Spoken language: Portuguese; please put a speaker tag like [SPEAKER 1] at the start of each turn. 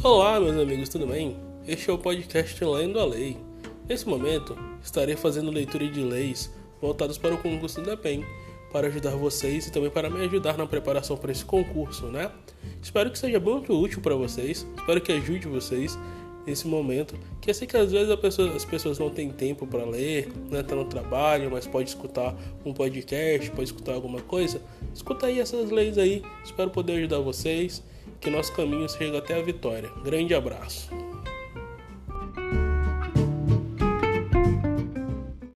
[SPEAKER 1] Olá, meus amigos, tudo bem? Este é o podcast Lendo a Lei. Nesse momento, estarei fazendo leitura de leis voltadas para o concurso da PEN, para ajudar vocês e também para me ajudar na preparação para esse concurso, né? Espero que seja muito útil para vocês, espero que ajude vocês nesse momento, que eu sei que às vezes pessoa, as pessoas não têm tempo para ler, né, tá no trabalho, mas pode escutar um podcast, pode escutar alguma coisa. Escuta aí essas leis aí, espero poder ajudar vocês que nosso caminho chega até a vitória. Grande abraço.